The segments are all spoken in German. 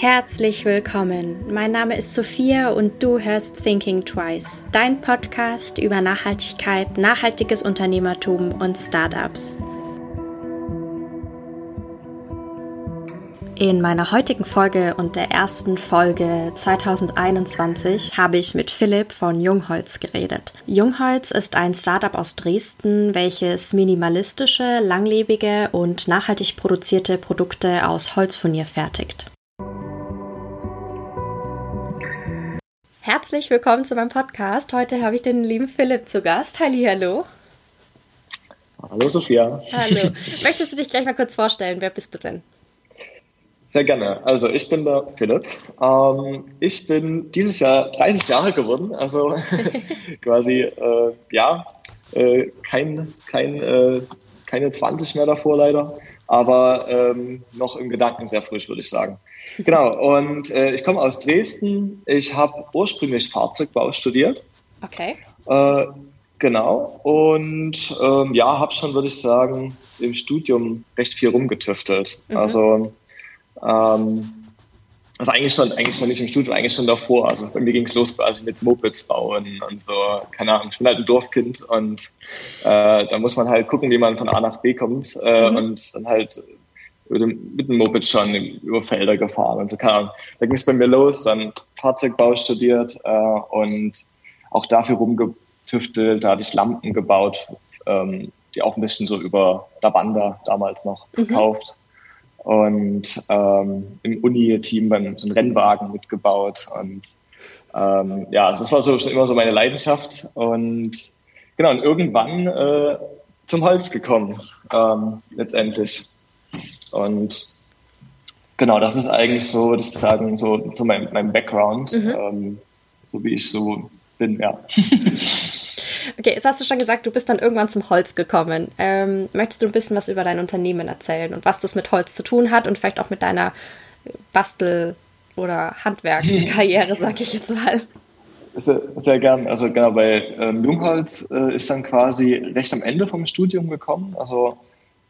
Herzlich willkommen. Mein Name ist Sophia und du hörst Thinking Twice, dein Podcast über Nachhaltigkeit, nachhaltiges Unternehmertum und Startups. In meiner heutigen Folge und der ersten Folge 2021 habe ich mit Philipp von Jungholz geredet. Jungholz ist ein Startup aus Dresden, welches minimalistische, langlebige und nachhaltig produzierte Produkte aus Holzfurnier fertigt. Herzlich willkommen zu meinem Podcast. Heute habe ich den lieben Philipp zu Gast. Halli, hallo. Hallo Sophia. Hallo. Möchtest du dich gleich mal kurz vorstellen? Wer bist du denn? Sehr gerne. Also ich bin der Philipp. Ähm, ich bin dieses Jahr 30 Jahre geworden, also quasi äh, ja äh, kein, kein, äh, keine 20 mehr davor leider, aber ähm, noch im Gedanken sehr frisch, würde ich sagen. Genau, und äh, ich komme aus Dresden. Ich habe ursprünglich Fahrzeugbau studiert. Okay. Äh, genau, und ähm, ja, habe schon, würde ich sagen, im Studium recht viel rumgetüftelt. Mhm. Also, ähm, also eigentlich schon, eigentlich schon nicht im Studium, eigentlich schon davor. Also bei mir ging es los quasi mit Mopeds bauen und so, keine Ahnung, ich bin halt ein Dorfkind und äh, da muss man halt gucken, wie man von A nach B kommt äh, mhm. und dann halt mit dem Moped schon über Felder gefahren und so kam. Da ging es bei mir los, dann Fahrzeugbau studiert äh, und auch dafür rumgetüftelt. Da hatte ich Lampen gebaut, ähm, die auch ein bisschen so über der Banda damals noch mhm. Und ähm, im Uni-Team so einen Rennwagen mitgebaut. Und ähm, ja, also das war so schon immer so meine Leidenschaft. Und genau, und irgendwann äh, zum Holz gekommen, ähm, letztendlich. Und genau, das ist eigentlich so, ich sagen, so, so mein, mein Background, mhm. ähm, so wie ich so bin, ja. Okay, jetzt hast du schon gesagt, du bist dann irgendwann zum Holz gekommen. Ähm, möchtest du ein bisschen was über dein Unternehmen erzählen und was das mit Holz zu tun hat und vielleicht auch mit deiner Bastel- oder Handwerkskarriere, sag ich jetzt mal? Sehr, sehr gern. Also genau, bei ähm, Jungholz äh, ist dann quasi recht am Ende vom Studium gekommen. Also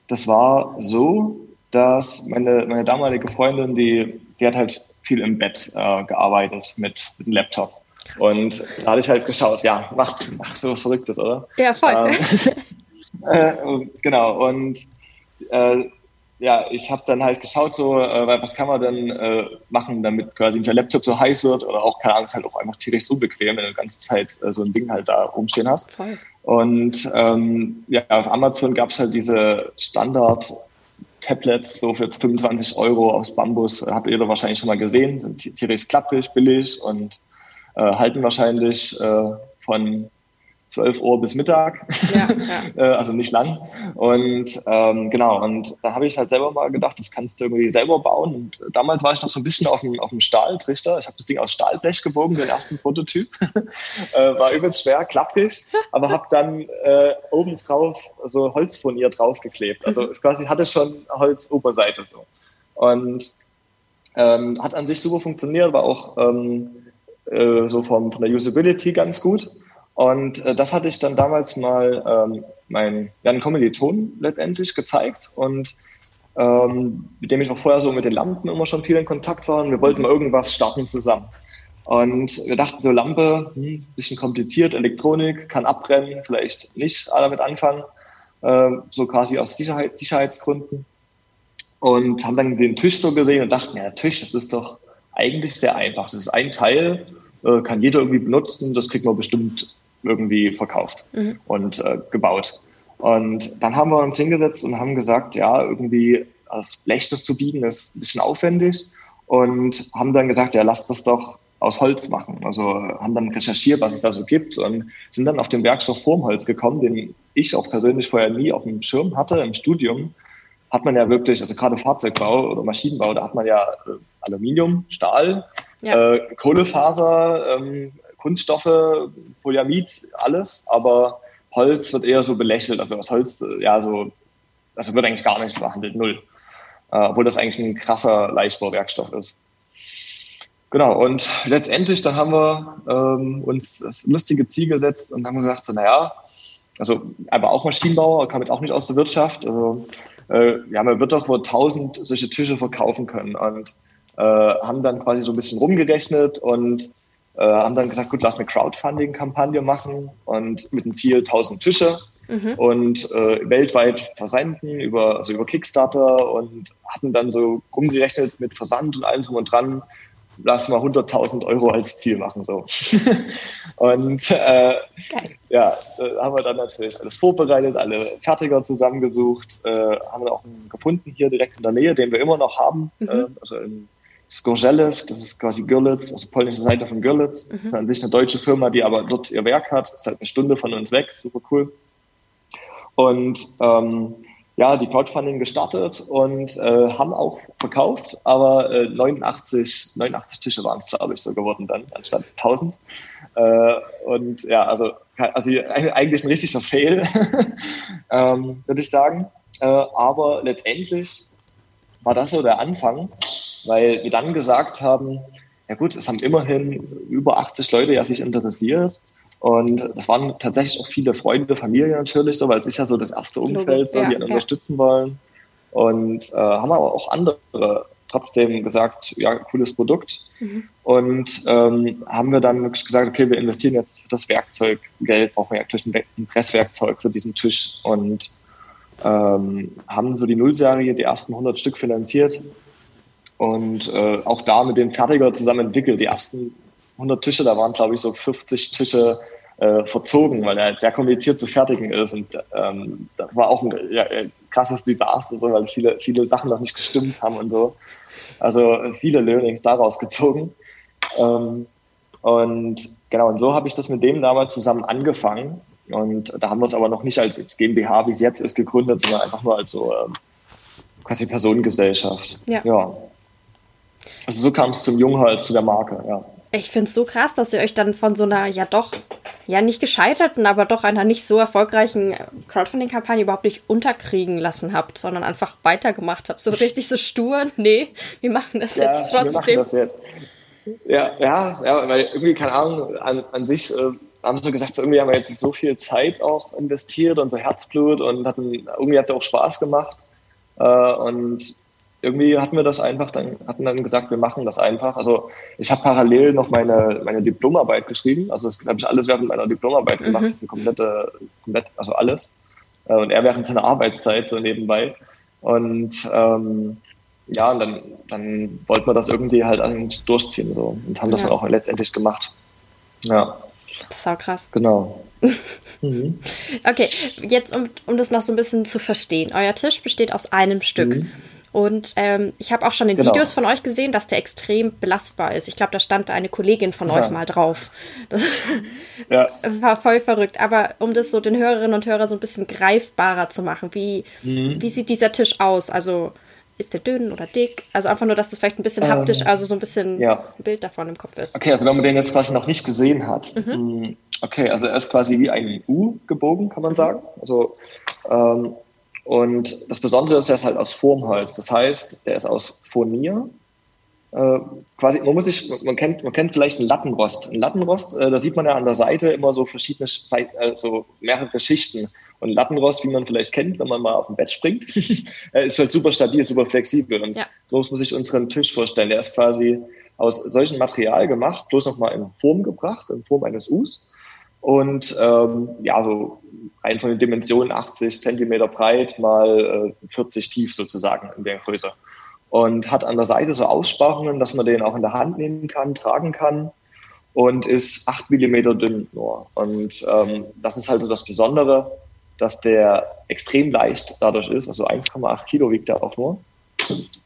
das war so, dass meine, meine damalige Freundin, die, die hat halt viel im Bett äh, gearbeitet mit, mit dem Laptop. Und da hatte ich halt geschaut, ja, macht, macht so was Verrücktes, oder? Ja, voll. Ähm, äh, genau, und äh, ja, ich habe dann halt geschaut, so, äh, was kann man denn äh, machen, damit quasi nicht der Laptop so heiß wird oder auch, keine Ahnung, ist halt auch einfach tierisch unbequem, wenn du die ganze Zeit äh, so ein Ding halt da rumstehen hast. Voll. Und ähm, ja, auf Amazon gab es halt diese Standard- Tablets so für 25 Euro aus Bambus, habt ihr da wahrscheinlich schon mal gesehen, sind tierisch klapprig, billig und äh, halten wahrscheinlich äh, von 12 Uhr bis Mittag, ja, ja. Äh, also nicht lang. Und ähm, genau, und da habe ich halt selber mal gedacht, das kannst du irgendwie selber bauen. Und damals war ich noch so ein bisschen auf dem, auf dem Stahltrichter. Ich habe das Ding aus Stahlblech gebogen, den ersten Prototyp. äh, war übelst schwer, klappig, aber habe dann äh, obendrauf so Holzfurnier draufgeklebt. Also mhm. quasi hatte schon Holzoberseite so. Und ähm, hat an sich super funktioniert, war auch ähm, äh, so vom, von der Usability ganz gut. Und äh, das hatte ich dann damals mal ähm, meinen ja, Kommilitonen letztendlich gezeigt und ähm, mit dem ich auch vorher so mit den Lampen immer schon viel in Kontakt war und wir wollten mal irgendwas starten zusammen. Und wir dachten so, Lampe, hm, bisschen kompliziert, Elektronik, kann abbrennen, vielleicht nicht alle damit anfangen, äh, so quasi aus Sicherheit, Sicherheitsgründen. Und haben dann den Tisch so gesehen und dachten, ja, Tisch, das ist doch eigentlich sehr einfach. Das ist ein Teil, äh, kann jeder irgendwie benutzen, das kriegt man bestimmt irgendwie verkauft mhm. und äh, gebaut. Und dann haben wir uns hingesetzt und haben gesagt, ja, irgendwie das Blech das zu biegen ist ein bisschen aufwendig und haben dann gesagt, ja, lass das doch aus Holz machen. Also haben dann recherchiert, was es da so gibt und sind dann auf den Werkstoff Formholz gekommen, den ich auch persönlich vorher nie auf dem Schirm hatte. Im Studium hat man ja wirklich, also gerade Fahrzeugbau oder Maschinenbau, da hat man ja äh, Aluminium, Stahl, ja. äh, Kohlefaser, ähm, Kunststoffe, Polyamid, alles, aber Holz wird eher so belächelt. Also das Holz, äh, ja, so, also wird eigentlich gar nicht behandelt, null. Äh, obwohl das eigentlich ein krasser Leichtbauwerkstoff ist. Genau, und letztendlich, dann haben wir ähm, uns das lustige Ziel gesetzt und haben gesagt, so, naja, also aber auch Maschinenbauer, kam jetzt auch nicht aus der Wirtschaft. Also äh, ja, man wird doch wohl tausend solche Tische verkaufen können. Und äh, haben dann quasi so ein bisschen rumgerechnet und äh, haben dann gesagt, gut, lass eine Crowdfunding-Kampagne machen und mit dem Ziel 1000 Tische mhm. und äh, weltweit versenden über, also über Kickstarter und hatten dann so rumgerechnet mit Versand und allem drum und dran, lass mal 100.000 Euro als Ziel machen. So. und äh, ja, haben wir dann natürlich alles vorbereitet, alle Fertiger zusammengesucht, äh, haben wir auch einen gefunden hier direkt in der Nähe, den wir immer noch haben, mhm. äh, also in Skorzeles, das ist quasi Görlitz, also polnische Seite von Görlitz. Mhm. Das ist an sich eine deutsche Firma, die aber dort ihr Werk hat. Das ist halt eine Stunde von uns weg, super cool. Und ähm, ja, die Crowdfunding gestartet und äh, haben auch verkauft, aber äh, 89, 89 Tische waren es, glaube ich, so geworden dann, anstatt 1000. Äh, und ja, also, also eigentlich ein richtiger Fail, ähm, würde ich sagen. Äh, aber letztendlich war das so der Anfang, weil wir dann gesagt haben, ja gut, es haben immerhin über 80 Leute ja sich interessiert und das waren tatsächlich auch viele Freunde, Familie natürlich, so, weil es ist ja so das erste Umfeld, so, die einen ja. unterstützen wollen. Und äh, haben aber auch andere trotzdem gesagt, ja, cooles Produkt. Mhm. Und ähm, haben wir dann wirklich gesagt, okay, wir investieren jetzt für das Werkzeug Geld, brauchen wir eigentlich ein Presswerkzeug für diesen Tisch. Und ähm, haben so die Nullserie, die ersten 100 Stück finanziert und äh, auch da mit dem Fertiger zusammen entwickelt. Die ersten 100 Tische, da waren, glaube ich, so 50 Tische äh, verzogen, weil er halt sehr kompliziert zu fertigen ist. Und ähm, das war auch ein ja, krasses Desaster, so, weil viele, viele Sachen noch nicht gestimmt haben und so. Also viele Learnings daraus gezogen. Ähm, und genau, und so habe ich das mit dem damals zusammen angefangen. Und da haben wir es aber noch nicht als GmbH, wie es jetzt ist, gegründet, sondern einfach nur als so ähm, quasi Personengesellschaft. Ja. ja. Also so kam es zum Junghals, zu der Marke, ja. Ich finde es so krass, dass ihr euch dann von so einer, ja doch, ja nicht gescheiterten, aber doch einer nicht so erfolgreichen Crowdfunding-Kampagne überhaupt nicht unterkriegen lassen habt, sondern einfach weitergemacht habt. So richtig so stur, nee, wir machen das ja, jetzt trotzdem. Wir machen das jetzt. Ja, ja, ja, weil irgendwie, keine Ahnung, an, an sich äh, haben sie gesagt, so irgendwie haben wir jetzt so viel Zeit auch investiert und so Herzblut und hatten, irgendwie hat es auch Spaß gemacht. Äh, und irgendwie hatten wir das einfach dann, hatten dann gesagt, wir machen das einfach. Also ich habe parallel noch meine, meine Diplomarbeit geschrieben. Also das habe ich alles während meiner Diplomarbeit gemacht. Mhm. Das ist komplette, komplett, also alles. Äh, und er während seiner Arbeitszeit so nebenbei. Und ähm, ja, und dann, dann wollten wir das irgendwie halt durchziehen so und haben das ja. auch letztendlich gemacht. Ja. Das ist auch krass. Genau. mhm. Okay, jetzt um, um das noch so ein bisschen zu verstehen. Euer Tisch besteht aus einem Stück. Mhm. Und ähm, ich habe auch schon in genau. Videos von euch gesehen, dass der extrem belastbar ist. Ich glaube, da stand eine Kollegin von ja. euch mal drauf. Das, ja. war voll verrückt. Aber um das so den Hörerinnen und Hörern so ein bisschen greifbarer zu machen, wie, mhm. wie sieht dieser Tisch aus? Also ist der dünn oder dick? Also einfach nur, dass es vielleicht ein bisschen ähm, haptisch, also so ein bisschen ja. ein Bild davon im Kopf ist. Okay, also wenn man den jetzt quasi noch nicht gesehen hat. Mhm. Hm, okay, also er ist quasi wie ein U gebogen, kann man sagen. Also ähm, und das Besondere ist, er ist halt aus Formholz. Das heißt, der ist aus Furnier. Äh, quasi, man muss sich, man kennt, man kennt vielleicht einen Lattenrost. Ein Lattenrost, äh, da sieht man ja an der Seite immer so verschiedene, äh, so mehrere Schichten. Und Lattenrost, wie man vielleicht kennt, wenn man mal auf dem Bett springt, äh, ist halt super stabil, super flexibel. Und ja. so muss man sich unseren Tisch vorstellen. Der ist quasi aus solchem Material gemacht, bloß nochmal in Form gebracht, in Form eines Us. Und ähm, ja, so rein von den Dimensionen 80 Zentimeter breit mal äh, 40 tief sozusagen in der Größe. Und hat an der Seite so Aussparungen, dass man den auch in der Hand nehmen kann, tragen kann und ist 8 Millimeter dünn nur. Und ähm, das ist halt so das Besondere, dass der extrem leicht dadurch ist. Also 1,8 Kilo wiegt er auch nur.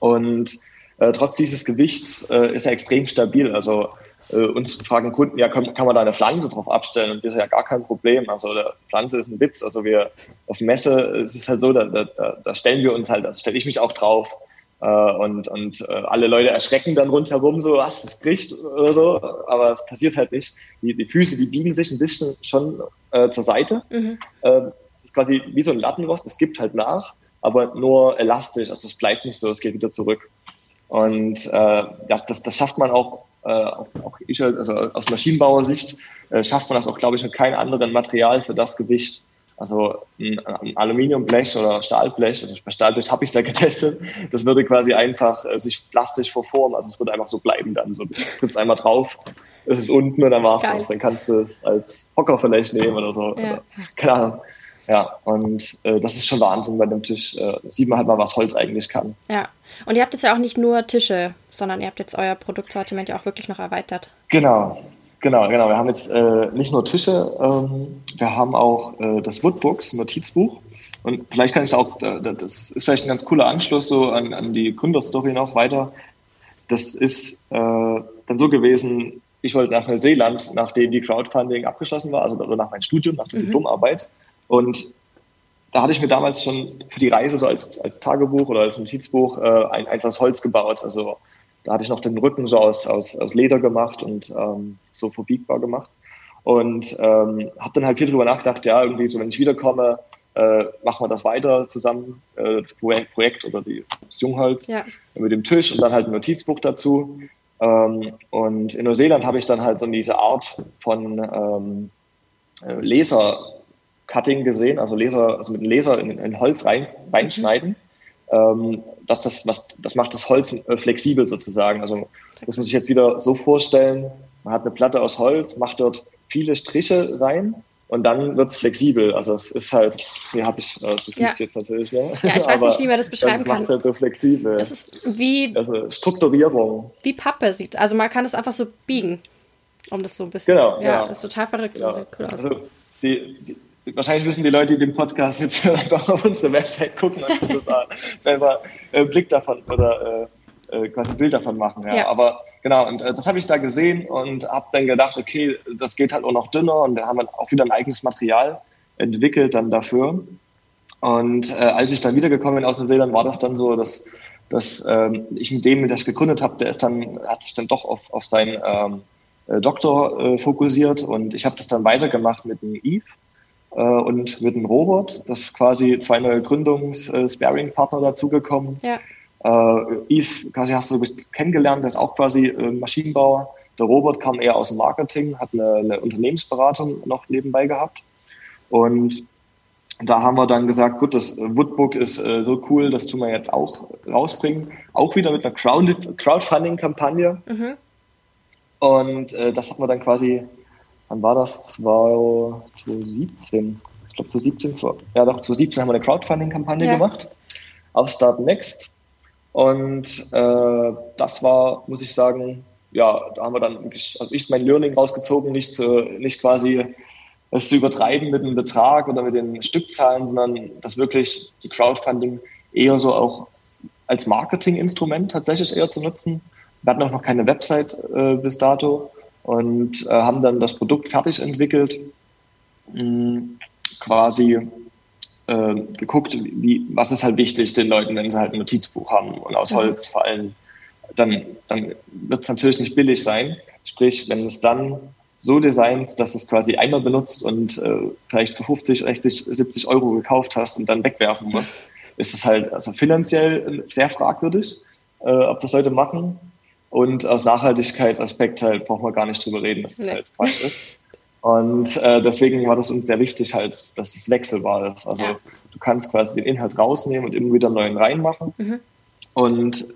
Und äh, trotz dieses Gewichts äh, ist er extrem stabil. Also äh, uns fragen Kunden, ja, kann, kann man da eine Pflanze drauf abstellen? Und das ist ja gar kein Problem. Also der Pflanze ist ein Witz. Also wir auf Messe ist es halt so, da, da, da stellen wir uns halt, da stelle ich mich auch drauf. Äh, und und äh, alle Leute erschrecken dann rundherum so, was, es bricht oder so. Aber es passiert halt nicht. Die, die Füße, die biegen sich ein bisschen schon äh, zur Seite. Mhm. Äh, es ist quasi wie so ein Lattenrost, es gibt halt nach, aber nur elastisch. Also es bleibt nicht so, es geht wieder zurück. Und äh, das, das, das schafft man auch äh, auch, auch ich, also aus Maschinenbauersicht, äh, schafft man das auch, glaube ich, mit keinem anderen Material für das Gewicht. Also ein, ein Aluminiumblech oder Stahlblech, also bei Stahlblech habe ich es ja getestet, das würde quasi einfach äh, sich plastisch verformen, also es würde einfach so bleiben dann. So, du trittst einmal drauf, es ist unten und dann war es das. Dann kannst du es als Hocker vielleicht nehmen oder so. Ja. Oder, keine Ahnung. Ja, und äh, das ist schon Wahnsinn bei dem Tisch. Äh, sieht man halt mal, was Holz eigentlich kann. Ja, und ihr habt jetzt ja auch nicht nur Tische, sondern ihr habt jetzt euer Produktsortiment ja auch wirklich noch erweitert. Genau, genau, genau. Wir haben jetzt äh, nicht nur Tische, ähm, wir haben auch äh, das Woodbooks, ein Notizbuch. Und vielleicht kann ich auch, äh, das ist vielleicht ein ganz cooler Anschluss so an, an die Gründerstory noch weiter. Das ist äh, dann so gewesen, ich wollte nach Neuseeland, nachdem die Crowdfunding abgeschlossen war, also nach meinem Studium, nach der mhm. Diplomarbeit. Und da hatte ich mir damals schon für die Reise so als, als Tagebuch oder als Notizbuch äh, ein, eins aus Holz gebaut. Also da hatte ich noch den Rücken so aus, aus, aus Leder gemacht und ähm, so verbiegbar gemacht. Und ähm, habe dann halt viel drüber nachgedacht, ja, irgendwie so, wenn ich wiederkomme, äh, machen wir das weiter zusammen, äh, Projekt oder die, das Jungholz ja. mit dem Tisch und dann halt ein Notizbuch dazu. Ähm, und in Neuseeland habe ich dann halt so diese Art von ähm, äh, Laser Cutting gesehen, also Laser, also mit dem Laser in, in Holz rein, reinschneiden. Ähm, dass das, was, das macht das Holz äh, flexibel sozusagen. Also das muss ich jetzt wieder so vorstellen, man hat eine Platte aus Holz, macht dort viele Striche rein und dann wird es flexibel. Also es ist halt, hier habe ich, äh, du siehst ja. jetzt natürlich, ne? Ja, ich weiß nicht, wie man das beschreiben das kann. Das macht halt so flexibel. Das ist wie also Strukturierung. Wie Pappe sieht. Also man kann es einfach so biegen, um das so ein bisschen. Genau. Ja, ja. ist total verrückt. Genau. Sieht cool aus. Also die, die, wahrscheinlich müssen die Leute, die den Podcast jetzt doch auf unsere Website gucken und das selber äh, Blick davon oder äh, äh, quasi ein Bild davon machen. Ja. ja. Aber genau, und äh, das habe ich da gesehen und habe dann gedacht, okay, das geht halt auch noch dünner und da haben wir auch wieder ein eigenes Material entwickelt dann dafür. Und äh, als ich dann wiedergekommen bin aus Neuseeland, war das dann so, dass, dass ähm, ich mit dem, der ich gegründet habe, der ist dann, hat sich dann doch auf, auf seinen ähm, äh, Doktor äh, fokussiert und ich habe das dann weitergemacht mit dem Eve und mit dem Robert. Das ist quasi zwei neue Gründungs-Sparing-Partner äh, dazugekommen. Ja. Äh, Yves, quasi hast du kennengelernt, der ist auch quasi äh, Maschinenbauer. Der Robert kam eher aus dem Marketing, hat eine, eine Unternehmensberatung noch nebenbei gehabt. Und da haben wir dann gesagt, gut, das Woodbook ist äh, so cool, das tun wir jetzt auch rausbringen. Auch wieder mit einer Crowdfunding-Kampagne. Mhm. Und äh, das hat man dann quasi wann war das? 2017. Ich glaube, 2017, ja doch, 2017 haben wir eine Crowdfunding-Kampagne ja. gemacht auf Start Next. Und äh, das war, muss ich sagen, ja, da haben wir dann wirklich, also ich mein Learning rausgezogen, nicht, zu, nicht quasi es zu übertreiben mit dem Betrag oder mit den Stückzahlen, sondern das wirklich die Crowdfunding eher so auch als Marketinginstrument tatsächlich eher zu nutzen. Wir hatten auch noch keine Website äh, bis dato und äh, haben dann das Produkt fertig entwickelt, mh, quasi äh, geguckt, wie, was ist halt wichtig den Leuten, wenn sie halt ein Notizbuch haben und aus. Holz vor allem, dann, dann wird es natürlich nicht billig sein. Sprich, wenn es dann so designt, dass es quasi einmal benutzt und äh, vielleicht für 50, 60, 70 Euro gekauft hast und dann wegwerfen musst, ist es halt also finanziell sehr fragwürdig, äh, ob das Leute machen. Und aus Nachhaltigkeitsaspekt halt brauchen wir gar nicht drüber reden, dass es nee. halt Quatsch ist. Und äh, deswegen war das uns sehr wichtig halt, dass es wechselbar ist. Also ja. du kannst quasi den Inhalt rausnehmen und immer wieder einen neuen reinmachen. Mhm. Und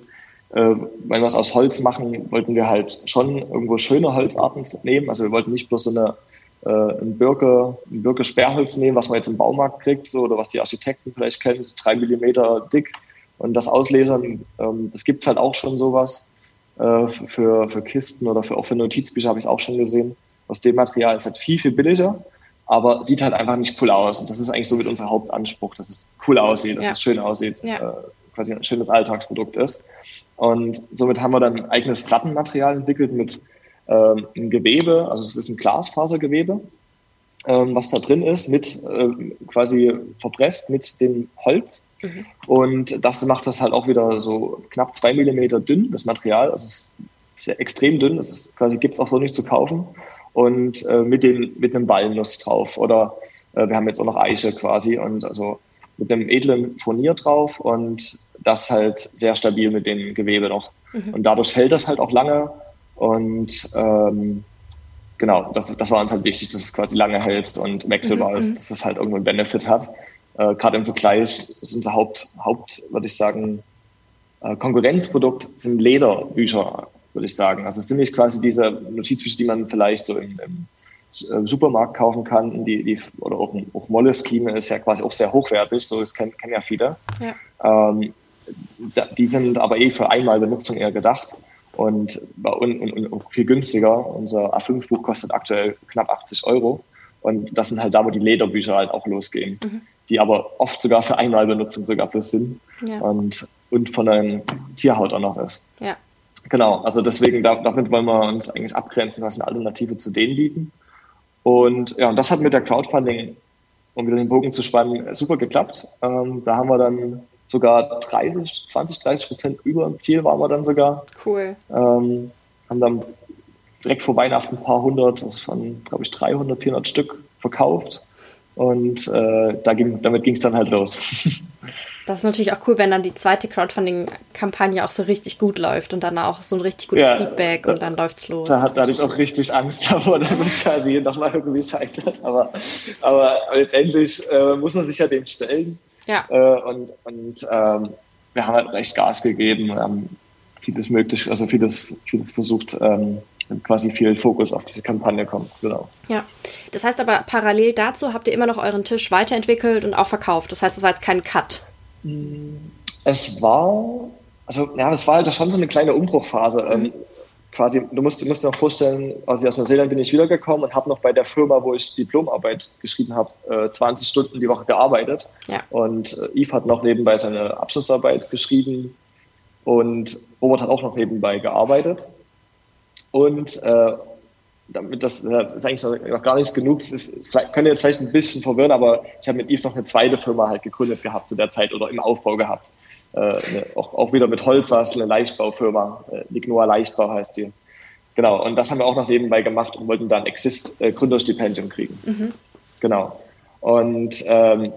äh, wenn wir es aus Holz machen, wollten wir halt schon irgendwo schöne Holzarten nehmen. Also wir wollten nicht bloß so eine äh, ein Birke, ein Birke Sperrholz nehmen, was man jetzt im Baumarkt kriegt, so, oder was die Architekten vielleicht kennen, so drei Millimeter dick. Und das Auslesern, ähm, das gibt's halt auch schon sowas äh, für, für Kisten oder für, auch für Notizbücher habe ich es auch schon gesehen. Aus dem Material ist halt viel, viel billiger, aber sieht halt einfach nicht cool aus. Und das ist eigentlich so mit unser Hauptanspruch, dass es cool aussieht, dass ja. es schön aussieht, ja. äh, quasi ein schönes Alltagsprodukt ist. Und somit haben wir dann ein eigenes Plattenmaterial entwickelt mit ähm, einem Gewebe, also es ist ein Glasfasergewebe, was da drin ist, mit äh, quasi verpresst mit dem Holz Mhm. Und das macht das halt auch wieder so knapp zwei Millimeter dünn, das Material. Also es ist extrem dünn. Das ist quasi gibt es auch so nicht zu kaufen. Und äh, mit, dem, mit einem Walnuss drauf. Oder äh, wir haben jetzt auch noch Eiche quasi und also mit einem edlen Furnier drauf und das halt sehr stabil mit dem Gewebe noch. Mhm. Und dadurch hält das halt auch lange. Und ähm, genau, das, das war uns halt wichtig, dass es quasi lange hält und wechselbar mhm. ist, dass es halt irgendwo einen Benefit hat. Äh, Gerade im Vergleich ist unser Haupt, Haupt würde ich sagen, äh, Konkurrenzprodukt sind Lederbücher, würde ich sagen. Also es sind nicht quasi diese Notizbücher, die man vielleicht so im, im äh, Supermarkt kaufen kann, die, die, oder auch, auch Moleskine ist ja quasi auch sehr hochwertig, so das kennen, kennen ja viele. Ja. Ähm, die sind aber eh für einmal Benutzung eher gedacht und, und, und, und viel günstiger. Unser A5-Buch kostet aktuell knapp 80 Euro und das sind halt da, wo die Lederbücher halt auch losgehen, mhm. die aber oft sogar für einmal Benutzung sogar für sind ja. und, und von einer Tierhaut auch noch ist. Ja. Genau, also deswegen, damit wollen wir uns eigentlich abgrenzen, was eine Alternative zu denen bieten. Und ja, und das hat mit der Crowdfunding, um wieder den Bogen zu spannen, super geklappt. Ähm, da haben wir dann sogar 30, 20, 30 Prozent über dem Ziel waren wir dann sogar. Cool. Ähm, haben dann direkt vor Weihnachten ein paar hundert, das waren, glaube ich, 300, 400 Stück verkauft. Und äh, da ging, damit ging es dann halt los. Das ist natürlich auch cool, wenn dann die zweite Crowdfunding-Kampagne auch so richtig gut läuft und dann auch so ein richtig gutes ja, Feedback da, und dann läuft's los. Da, hatte ich auch richtig Angst davor, dass es quasi nochmal irgendwie scheitert. Aber, aber letztendlich äh, muss man sich ja dem stellen. Ja. Äh, und und ähm, wir haben halt recht Gas gegeben, wir haben vieles möglich, also vieles, vieles versucht, ähm, quasi viel Fokus auf diese Kampagne kommt. Genau. Ja, das heißt aber parallel dazu habt ihr immer noch euren Tisch weiterentwickelt und auch verkauft. Das heißt, es war jetzt kein Cut. Es war, also ja, es war halt schon so eine kleine Umbruchphase. Mhm. Quasi, du musst, du musst dir noch vorstellen, also aus Neuseeland bin ich wiedergekommen und habe noch bei der Firma, wo ich Diplomarbeit geschrieben habe, äh, 20 Stunden die Woche gearbeitet. Ja. Und äh, Yves hat noch nebenbei seine Abschlussarbeit geschrieben und Robert hat auch noch nebenbei gearbeitet. Und äh, damit das, das ist eigentlich noch gar nicht genug. Es ist, könnte jetzt vielleicht ein bisschen verwirren, aber ich habe mit Yves noch eine zweite Firma halt gegründet gehabt zu der Zeit oder im Aufbau gehabt. Äh, eine, auch, auch wieder mit Holz war es eine Leichtbaufirma. Äh, Lignoa Leichtbau heißt die. Genau, und das haben wir auch noch nebenbei gemacht und wollten dann Exist äh, Gründerstipendium kriegen. Mhm. Genau. Und ähm,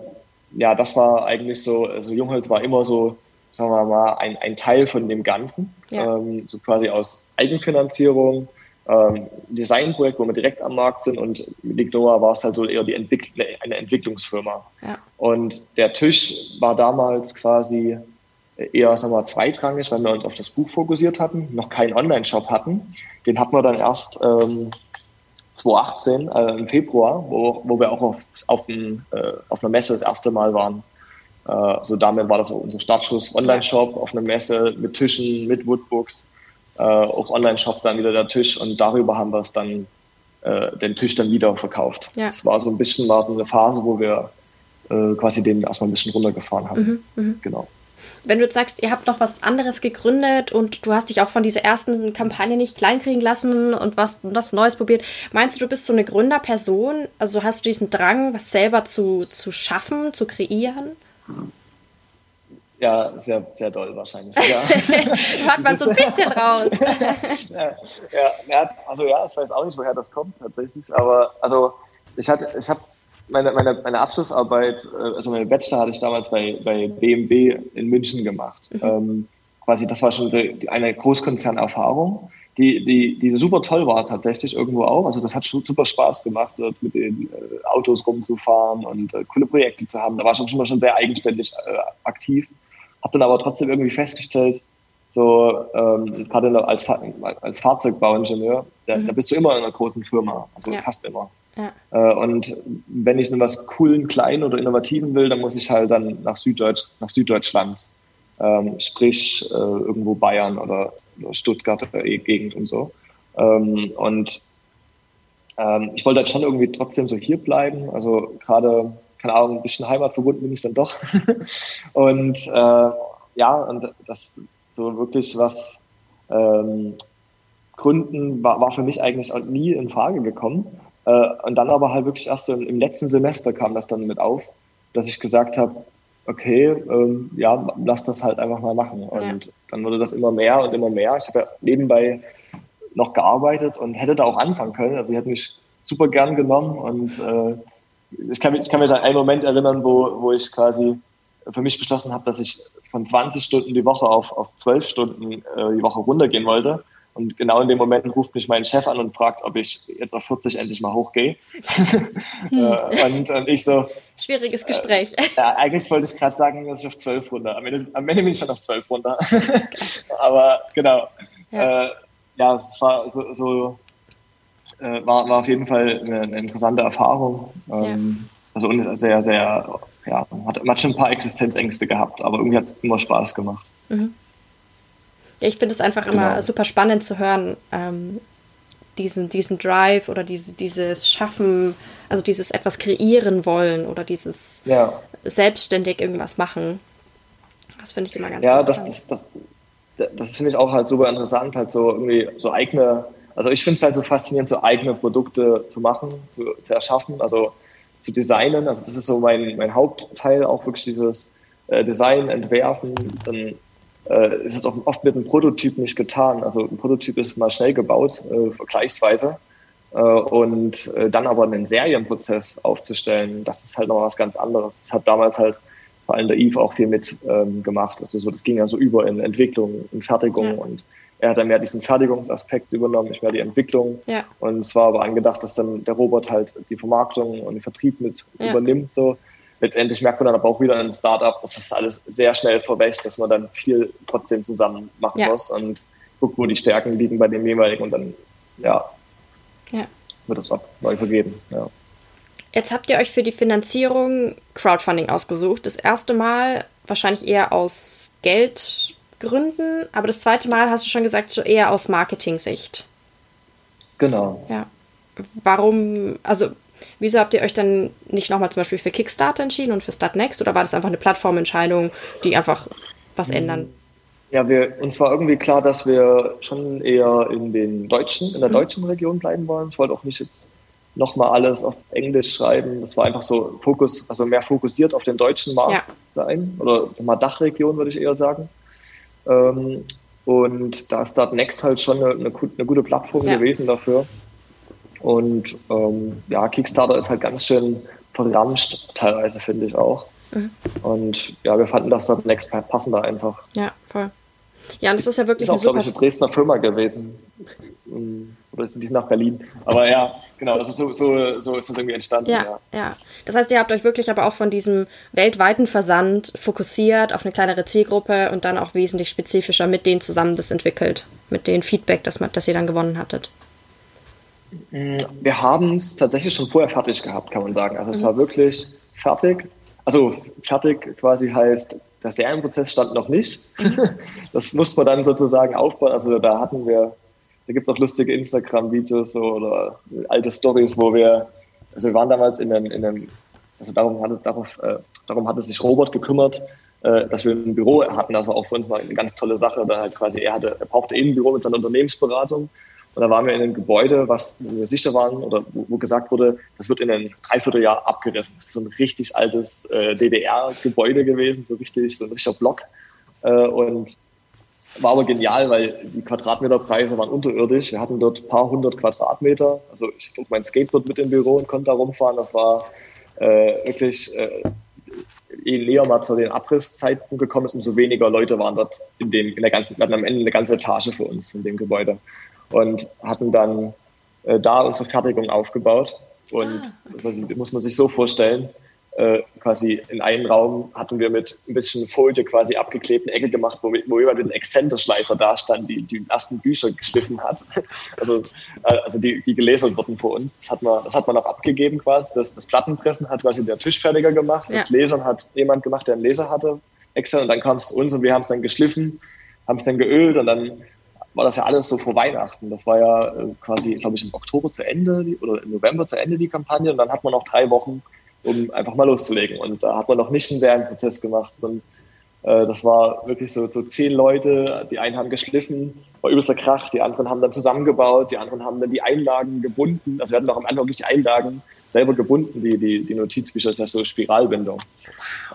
ja, das war eigentlich so, also Jungholz war immer so, sagen wir mal, ein, ein Teil von dem Ganzen. Ja. Ähm, so quasi aus Eigenfinanzierung ähm, Designprojekt, wo wir direkt am Markt sind und mit Lignoa war es halt so eher die Entwick eine Entwicklungsfirma. Ja. Und der Tisch war damals quasi eher sagen wir, zweitrangig, weil wir uns auf das Buch fokussiert hatten, noch keinen Online-Shop hatten. Den hatten wir dann erst ähm, 2018 äh, im Februar, wo, wo wir auch auf, auf, ein, äh, auf einer Messe das erste Mal waren. Äh, so damit war das auch unser Startschuss Online-Shop auf einer Messe mit Tischen, mit Woodbooks äh, auch Online-Shop dann wieder der Tisch und darüber haben wir es dann, äh, den Tisch dann wieder verkauft. Ja. Das war so ein bisschen, war so eine Phase, wo wir äh, quasi den erstmal ein bisschen runtergefahren haben. Mhm, mh. Genau. Wenn du jetzt sagst, ihr habt noch was anderes gegründet und du hast dich auch von dieser ersten Kampagne nicht kleinkriegen lassen und was, was Neues probiert, meinst du, du bist so eine Gründerperson? Also hast du diesen Drang, was selber zu, zu schaffen, zu kreieren? Ja, sehr, sehr doll wahrscheinlich. Ja. Hört man so ein bisschen raus. ja, ja, also ja, ich weiß auch nicht, woher das kommt tatsächlich, aber also ich hatte, ich habe meine, meine, meine Abschlussarbeit, äh, also meine Bachelor hatte ich damals bei, bei BMW in München gemacht. Mhm. Ähm, quasi, das war schon eine Großkonzernerfahrung, die, die, die super toll war tatsächlich irgendwo auch. Also das hat schon super Spaß gemacht, dort mit den äh, Autos rumzufahren und äh, coole Projekte zu haben. Da war ich schon, schon sehr eigenständig äh, aktiv. Habe dann aber trotzdem irgendwie festgestellt, so ähm, gerade als, als Fahrzeugbauingenieur, da, mhm. da bist du immer in einer großen Firma, also ja. fast immer. Ja. Äh, und wenn ich in was coolen, kleinen oder innovativen will, dann muss ich halt dann nach, Süddeutsch, nach Süddeutschland, ähm, sprich äh, irgendwo Bayern oder, oder Stuttgart oder äh, Gegend und so. Ähm, und ähm, ich wollte halt schon irgendwie trotzdem so hier bleiben, also gerade keine Ahnung, ein bisschen heimatverbunden bin ich dann doch. und äh, ja, und das so wirklich was ähm, Gründen war, war für mich eigentlich nie in Frage gekommen. Äh, und dann aber halt wirklich erst so im, im, letzten Semester kam das dann mit auf, dass ich gesagt habe, okay, ähm, ja, lass das halt einfach mal machen. Und ja. dann wurde das immer mehr und immer mehr. Ich habe ja nebenbei noch gearbeitet und hätte da auch anfangen können. Also ich hätte mich super gern genommen und äh, ich kann, ich kann mich an einen Moment erinnern, wo, wo ich quasi für mich beschlossen habe, dass ich von 20 Stunden die Woche auf, auf 12 Stunden äh, die Woche runtergehen wollte. Und genau in dem Moment ruft mich mein Chef an und fragt, ob ich jetzt auf 40 endlich mal hochgehe. Hm. Äh, und, und, ich so. Schwieriges Gespräch. Äh, ja, eigentlich wollte ich gerade sagen, dass ich auf 12 runter. Am Ende, am Ende bin ich dann auf 12 runter. Aber genau. Ja, äh, ja es war so, so äh, war, war auf jeden Fall eine, eine interessante Erfahrung. Ähm, ja. Also und sehr, sehr, ja, man hat, man hat schon ein paar Existenzängste gehabt, aber irgendwie hat es immer Spaß gemacht. Mhm. Ja, ich finde es einfach immer genau. super spannend zu hören, ähm, diesen, diesen Drive oder diese, dieses Schaffen, also dieses etwas kreieren wollen oder dieses ja. selbstständig irgendwas machen. Das finde ich immer ganz ja, interessant. Ja, das, das, das, das finde ich auch halt super interessant, halt so irgendwie so eigene, also ich finde es halt so faszinierend, so eigene Produkte zu machen, zu, zu erschaffen, also zu designen. Also das ist so mein, mein Hauptteil, auch wirklich dieses äh, Design, Entwerfen, dann äh, ist es auch oft mit einem Prototyp nicht getan. Also ein Prototyp ist mal schnell gebaut, äh, vergleichsweise. Äh, und äh, dann aber einen Serienprozess aufzustellen, das ist halt noch was ganz anderes. Das hat damals halt vor allem der Eve auch viel mit ähm, gemacht. Also so, das ging ja so über in Entwicklung, in Fertigung ja. und er hat dann mehr diesen Fertigungsaspekt übernommen, nicht mehr die Entwicklung. Ja. Und es war aber angedacht, dass dann der Robot halt die Vermarktung und den Vertrieb mit ja. übernimmt. So letztendlich merkt man dann aber auch wieder in einem Startup, dass das alles sehr schnell verwächt, dass man dann viel trotzdem zusammen machen ja. muss und guckt, wo die Stärken liegen bei dem jeweiligen und dann, ja, ja. wird das ab, neu vergeben. Ja. Jetzt habt ihr euch für die Finanzierung Crowdfunding ausgesucht. Das erste Mal wahrscheinlich eher aus Geldgründen, aber das zweite Mal hast du schon gesagt, so eher aus Marketing-Sicht. Genau. Ja. Warum, also Wieso habt ihr euch dann nicht nochmal zum Beispiel für Kickstarter entschieden und für Startnext oder war das einfach eine Plattformentscheidung, die einfach was ändern? Ja, wir, uns war irgendwie klar, dass wir schon eher in den deutschen, in der mhm. deutschen Region bleiben wollen. Ich wollte auch nicht jetzt nochmal alles auf Englisch schreiben. Das war einfach so Fokus, also mehr fokussiert auf den deutschen Markt ja. sein oder mal Dachregion, würde ich eher sagen. Ähm, und da ist Startnext halt schon eine, eine, eine gute Plattform ja. gewesen dafür. Und ähm, ja, Kickstarter ist halt ganz schön verramscht, teilweise finde ich auch. Mhm. Und ja, wir fanden das dann Next passender einfach. Ja, voll. Ja, und das ist ja wirklich ist auch, eine super... eine Dresdner Firma gewesen. Ähm, oder sind die nach Berlin? Aber ja, genau, also so, so, so ist das irgendwie entstanden. Ja, ja, ja. Das heißt, ihr habt euch wirklich aber auch von diesem weltweiten Versand fokussiert auf eine kleinere Zielgruppe und dann auch wesentlich spezifischer mit denen zusammen das entwickelt, mit dem Feedback, das, das ihr dann gewonnen hattet. Wir haben es tatsächlich schon vorher fertig gehabt, kann man sagen. Also es war wirklich fertig. Also fertig quasi heißt, der Serienprozess stand noch nicht. Mhm. Das musste man dann sozusagen aufbauen. Also da hatten wir, da gibt es auch lustige Instagram-Videos so, oder alte Stories, wo wir, also wir waren damals in einem, in einem also darum hat es, darauf, äh, darum hat es sich Robert gekümmert, äh, dass wir ein Büro hatten. Das war auch für uns mal eine ganz tolle Sache. Da halt quasi, er hatte, er brauchte eben ein Büro mit seiner Unternehmensberatung und da waren wir in einem Gebäude, was wir sicher waren oder wo, wo, gesagt wurde, das wird in einem Dreivierteljahr abgerissen. Das ist so ein richtig altes äh, DDR-Gebäude gewesen, so richtig, so ein richtiger Block. Äh, und war aber genial, weil die Quadratmeterpreise waren unterirdisch. Wir hatten dort ein paar hundert Quadratmeter. Also ich trug mein Skateboard mit im Büro und konnte da rumfahren. Das war äh, wirklich, äh, je näher man zu den Abrisszeiten gekommen ist, umso weniger Leute waren dort in dem, in der ganzen, wir hatten am Ende eine ganze Etage für uns in dem Gebäude und hatten dann äh, da unsere Fertigung aufgebaut. Und ah, das muss man sich so vorstellen, äh, quasi in einem Raum hatten wir mit ein bisschen Folie quasi abgeklebten Ecke gemacht, wo, wo jemand mit einem Exzenterschleifer da stand, die die ersten Bücher geschliffen hat. Also, äh, also die, die gelesen wurden vor uns. Das hat man, das hat man auch abgegeben quasi. Das, das Plattenpressen hat quasi der Tischfertiger gemacht. Ja. Das Lesern hat jemand gemacht, der einen Leser hatte, extra. Und dann kam es zu uns und wir haben es dann geschliffen, haben es dann geölt und dann war das ja alles so vor Weihnachten. Das war ja äh, quasi, glaube ich, im Oktober zu Ende oder im November zu Ende die Kampagne. Und dann hat man noch drei Wochen, um einfach mal loszulegen. Und da hat man noch nicht einen Serienprozess gemacht. Und äh, das war wirklich so, so zehn Leute. Die einen haben geschliffen, war übelster Krach. Die anderen haben dann zusammengebaut. Die anderen haben dann die Einlagen gebunden. Also wir hatten auch am Anfang die Einlagen selber gebunden. Die, die, die Notizbücher ist ja so Spiralbindung.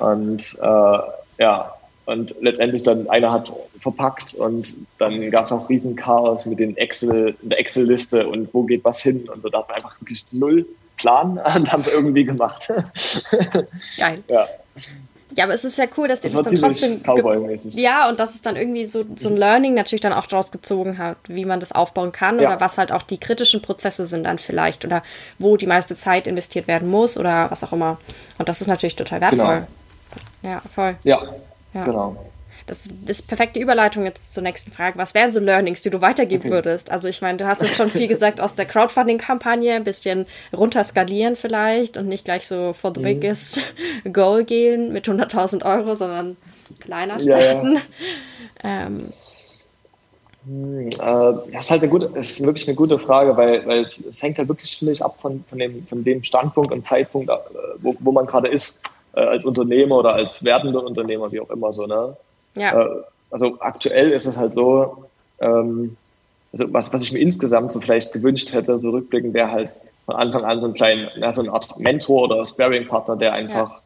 Und äh, ja, und letztendlich dann einer hat verpackt und dann gab es auch riesen Chaos mit den Excel, der Excel-Liste und wo geht was hin und so. Da hat man einfach wirklich null Plan und haben es irgendwie gemacht. Geil. Ja. Ja, aber es ist ja cool, dass die das, das dann trotzdem. Ja, und dass es dann irgendwie so, so ein Learning natürlich dann auch daraus gezogen hat, wie man das aufbauen kann ja. oder was halt auch die kritischen Prozesse sind dann vielleicht oder wo die meiste Zeit investiert werden muss oder was auch immer. Und das ist natürlich total wertvoll. Genau. Ja, voll. Ja, ja. genau. Das ist perfekte Überleitung jetzt zur nächsten Frage. Was wären so Learnings, die du weitergeben okay. würdest? Also ich meine, du hast jetzt schon viel gesagt aus der Crowdfunding-Kampagne, ein bisschen runterskalieren vielleicht und nicht gleich so for the mhm. biggest goal gehen mit 100.000 Euro, sondern kleiner starten. Ja, ja. Ähm, hm, äh, das ist halt eine gute, ist wirklich eine gute Frage, weil, weil es, es hängt halt wirklich, finde ich, ab von, von, dem, von dem Standpunkt und Zeitpunkt, äh, wo, wo man gerade ist, äh, als Unternehmer oder als werdender Unternehmer, wie auch immer so, ne? Ja. Äh, also aktuell ist es halt so, ähm, also was, was ich mir insgesamt so vielleicht gewünscht hätte, so rückblickend, wäre halt von Anfang an so ein kleinen, ja, so eine Art Mentor oder Sparing-Partner, der einfach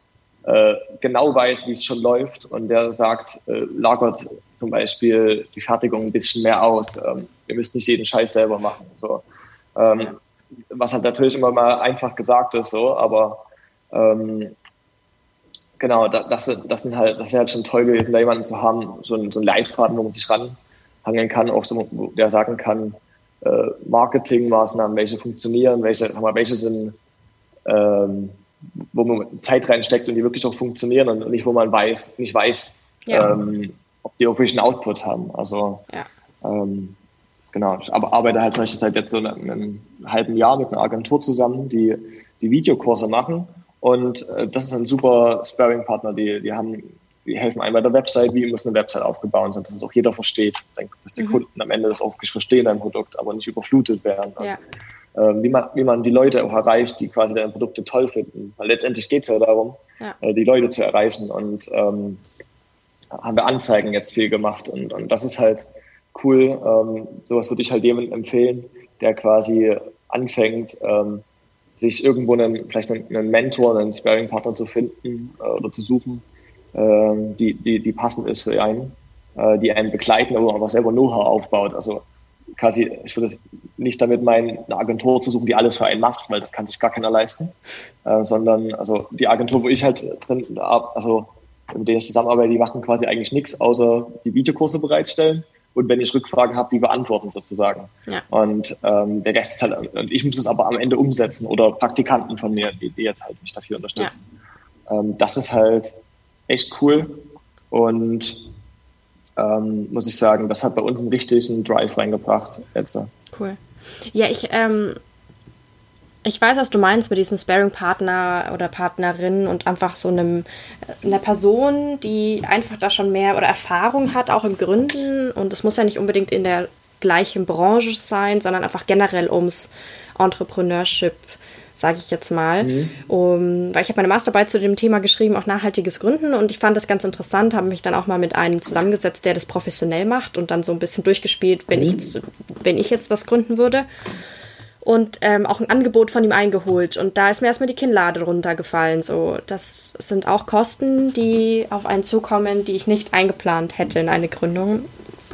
ja. äh, genau weiß, wie es schon läuft und der sagt, äh, lagert zum Beispiel die Fertigung ein bisschen mehr aus. Ähm, ihr müsst nicht jeden Scheiß selber machen. So. Ähm, ja. Was halt natürlich immer mal einfach gesagt ist, so, aber ähm, genau, das, das, sind halt, das wäre halt schon toll gewesen, da jemanden zu haben, so einen, so einen Leitfaden, wo man sich ranhangeln kann, auch so, der sagen kann, äh, Marketingmaßnahmen, welche funktionieren, welche, welche sind, ähm, wo man Zeit reinsteckt und die wirklich auch funktionieren und nicht, wo man weiß, nicht weiß, ja. ähm, ob die auch wirklich einen Output haben. Also ja. ähm, genau, ich arbeite halt zum Beispiel seit jetzt so einem, einem halben Jahr mit einer Agentur zusammen, die die Videokurse machen und äh, das ist ein super Sparring-Partner, die, die haben, die helfen einem bei der Website, wie muss eine Website aufgebaut sein, dass es auch jeder versteht, dass die mhm. Kunden am Ende das auch wirklich verstehen, dein Produkt, aber nicht überflutet werden. Ja. äh, wie, man, wie man die Leute auch erreicht, die quasi deine Produkte toll finden. Weil letztendlich geht es ja darum, ja. Äh, die Leute zu erreichen. Und ähm, haben wir Anzeigen jetzt viel gemacht. Und, und das ist halt cool. Ähm, sowas würde ich halt jemandem empfehlen, der quasi anfängt, ähm, sich irgendwo einen, vielleicht einen, einen Mentor, einen Sparing-Partner zu finden äh, oder zu suchen, äh, die, die, die passend ist für einen, äh, die einen begleiten, aber aber selber Know-how aufbaut. Also quasi, ich würde nicht damit meinen, eine Agentur zu suchen, die alles für einen macht, weil das kann sich gar keiner leisten, äh, sondern also die Agentur, wo ich halt drin, also mit denen ich zusammenarbeite, die machen quasi eigentlich nichts, außer die Videokurse bereitstellen und wenn ich Rückfragen habe, die beantworten sozusagen. Ja. Und ähm, der Rest ist halt, und ich muss es aber am Ende umsetzen oder Praktikanten von mir, die, die jetzt halt mich dafür unterstützen. Ja. Ähm, das ist halt echt cool und ähm, muss ich sagen, das hat bei uns einen richtigen Drive reingebracht jetzt. Cool. Ja, ich ähm, ich weiß, was du meinst mit diesem Sparing-Partner oder Partnerin und einfach so einem, einer Person, die einfach da schon mehr oder Erfahrung hat, auch im Gründen. Und es muss ja nicht unbedingt in der gleichen Branche sein, sondern einfach generell ums Entrepreneurship, sage ich jetzt mal. Mhm. Um, weil ich habe meine Masterarbeit zu dem Thema geschrieben, auch nachhaltiges Gründen. Und ich fand das ganz interessant, habe mich dann auch mal mit einem zusammengesetzt, der das professionell macht und dann so ein bisschen durchgespielt, wenn, mhm. ich, jetzt, wenn ich jetzt was gründen würde und ähm, auch ein Angebot von ihm eingeholt. Und da ist mir erstmal die Kinnlade runtergefallen. So, das sind auch Kosten, die auf einen zukommen, die ich nicht eingeplant hätte in eine Gründung.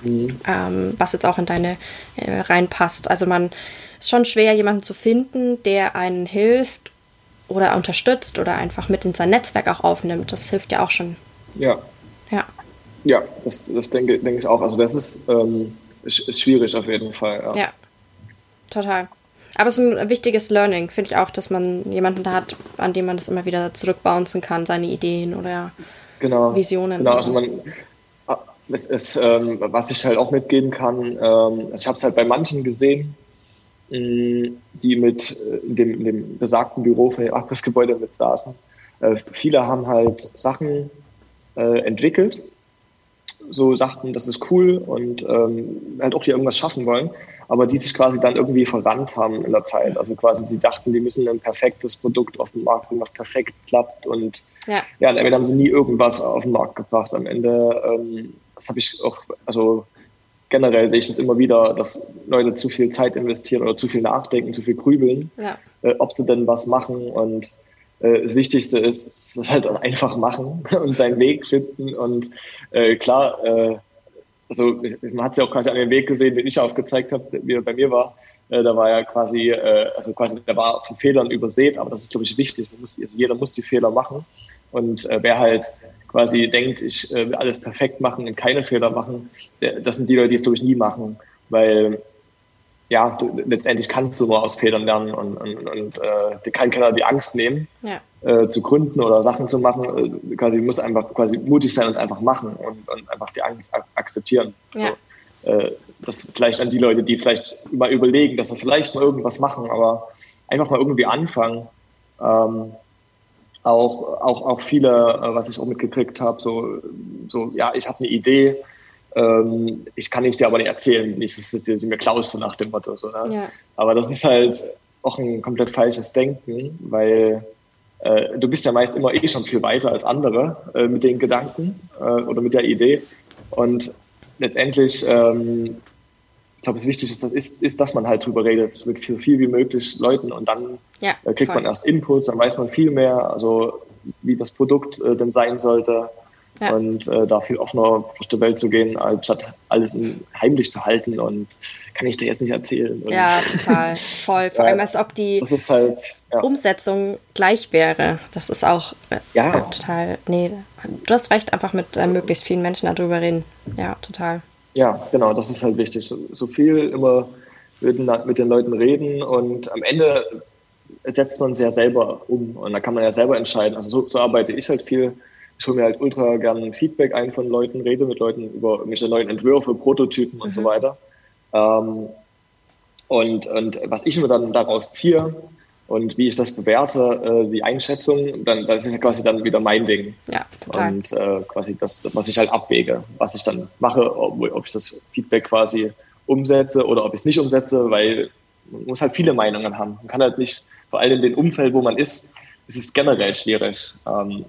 Mhm. Ähm, was jetzt auch in deine äh, reinpasst. Also man ist schon schwer, jemanden zu finden, der einen hilft oder unterstützt oder einfach mit in sein Netzwerk auch aufnimmt. Das hilft ja auch schon. Ja. Ja. Ja, das, das denke, denke ich auch. Also das ist, ähm, ist, schwierig auf jeden Fall. Ja, ja total. Aber es ist ein wichtiges Learning, finde ich auch, dass man jemanden da hat, an dem man das immer wieder zurückbouncen kann, seine Ideen oder genau, Visionen. Genau, also man, es ist, ähm, was ich halt auch mitgeben kann, ähm, also ich habe es halt bei manchen gesehen, mh, die mit äh, in dem, dem besagten Büro von dem Abrissgebäude mit saßen. Äh, viele haben halt Sachen äh, entwickelt, so sagten, das ist cool und ähm, halt auch die irgendwas schaffen wollen aber die sich quasi dann irgendwie verrannt haben in der Zeit. Also quasi sie dachten, die müssen ein perfektes Produkt auf den Markt bringen, was perfekt klappt und ja, ja am Ende haben sie nie irgendwas auf den Markt gebracht. Am Ende, ähm, das habe ich auch, also generell sehe ich das immer wieder, dass Leute zu viel Zeit investieren oder zu viel nachdenken, zu viel grübeln, ja. äh, ob sie denn was machen und äh, das Wichtigste ist, es halt einfach machen und seinen Weg finden und äh, klar, äh, also man hat es ja auch quasi an dem Weg gesehen, den ich aufgezeigt habe, wie er bei mir war. Äh, da war ja quasi, äh, also quasi, der war von Fehlern übersät, aber das ist, glaube ich, wichtig. Muss, also jeder muss die Fehler machen. Und äh, wer halt quasi denkt, ich äh, will alles perfekt machen und keine Fehler machen, das sind die Leute, die es, glaube ich, nie machen, weil ja, du, letztendlich kannst du nur aus Fehlern lernen und, und, und äh, dir kann keiner die Angst nehmen, ja. Äh, zu gründen oder Sachen zu machen. Äh, quasi muss einfach quasi mutig sein und es einfach machen und, und einfach die Angst ak akzeptieren. Ja. So, äh, das vielleicht an die Leute, die vielleicht mal überlegen, dass sie vielleicht mal irgendwas machen, aber einfach mal irgendwie anfangen. Ähm, auch, auch, auch viele, äh, was ich auch mitgekriegt habe, so, so, ja, ich habe eine Idee, ähm, ich kann ich dir aber nicht erzählen, nicht, dass du mir klaust, nach dem Motto. So, ne? ja. Aber das ist halt auch ein komplett falsches Denken, weil äh, du bist ja meist immer eh schon viel weiter als andere äh, mit den Gedanken äh, oder mit der Idee. Und letztendlich, ähm, ich glaube, es wichtig ist, ist, ist, dass man halt drüber redet mit so viel wie möglich Leuten und dann ja, äh, kriegt voll. man erst Input, dann weiß man viel mehr, also wie das Produkt äh, denn sein sollte ja. und äh, da viel offener durch die Welt zu gehen, anstatt alles in, heimlich zu halten und kann ich dir jetzt nicht erzählen. Und ja, total, voll. Vor allem, als ob die halt, ja. Umsetzung gleich wäre. Das ist auch äh, ja. total, nee, du hast recht, einfach mit äh, möglichst vielen Menschen darüber reden. Ja, total. Ja, genau, das ist halt wichtig. So, so viel immer mit, mit den Leuten reden und am Ende setzt man es ja selber um und da kann man ja selber entscheiden. Also so, so arbeite ich halt viel ich hole mir halt ultra gerne Feedback ein von Leuten, rede mit Leuten über irgendwelche neuen Entwürfe, Prototypen und mhm. so weiter. Ähm, und, und was ich mir dann daraus ziehe und wie ich das bewerte, äh, die Einschätzung, dann das ist ja quasi dann wieder mein Ding. Ja, total. Und äh, quasi das, was ich halt abwäge, was ich dann mache, ob, ob ich das Feedback quasi umsetze oder ob ich es nicht umsetze, weil man muss halt viele Meinungen haben. Man kann halt nicht, vor allem in dem Umfeld, wo man ist, ist es generell schwierig. Ähm,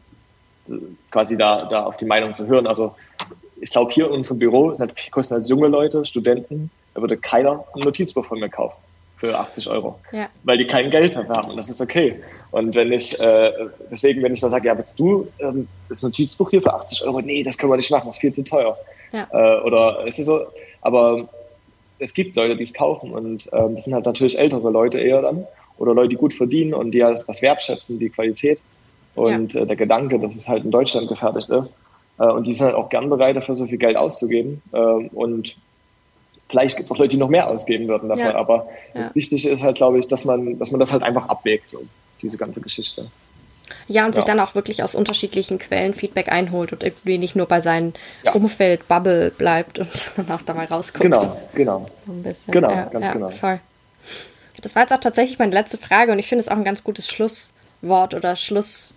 quasi da, da auf die Meinung zu hören. Also ich glaube, hier in unserem Büro sind halt, kosten als junge Leute, Studenten, da würde keiner ein Notizbuch von mir kaufen für 80 Euro, ja. weil die kein Geld haben und das ist okay. Und wenn ich, äh, deswegen, wenn ich dann sage, ja, willst du ähm, das Notizbuch hier für 80 Euro? Nee, das können wir nicht machen, das ist viel zu teuer. Ja. Äh, oder es ist so, aber es gibt Leute, die es kaufen und ähm, das sind halt natürlich ältere Leute eher dann oder Leute, die gut verdienen und die halt was wertschätzen, die Qualität. Und ja. äh, der Gedanke, dass es halt in Deutschland gefertigt ist. Äh, und die sind halt auch gern bereit, dafür so viel Geld auszugeben. Äh, und vielleicht gibt es auch Leute, die noch mehr ausgeben würden dafür. Ja. Aber ja. wichtig ist halt, glaube ich, dass man, dass man das halt einfach abwägt, so, diese ganze Geschichte. Ja, und sich dann auch wirklich aus unterschiedlichen Quellen Feedback einholt und irgendwie nicht nur bei seinem Umfeld, Bubble bleibt und dann auch da mal rauskommt. Genau, genau. So ein bisschen. Genau, ganz genau. Voll. Das war jetzt auch tatsächlich meine letzte Frage und ich finde es auch ein ganz gutes Schlusswort oder Schluss,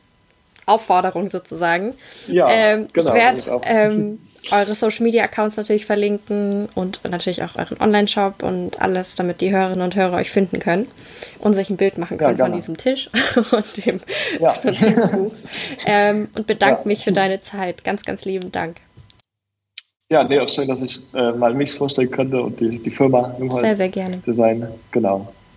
Aufforderung sozusagen. Ja, ähm, genau. Ich werde ähm, eure Social Media Accounts natürlich verlinken und natürlich auch euren Online-Shop und alles, damit die Hörerinnen und Hörer euch finden können und sich ein Bild machen können ja, von diesem Tisch und dem ja. Notizbuch. ähm, und bedanke ja, mich für deine Zeit. Ganz, ganz lieben Dank. Ja, nee, auch schön, dass ich äh, mal mich vorstellen könnte und die, die Firma Sehr, sehr gerne. Design. Genau.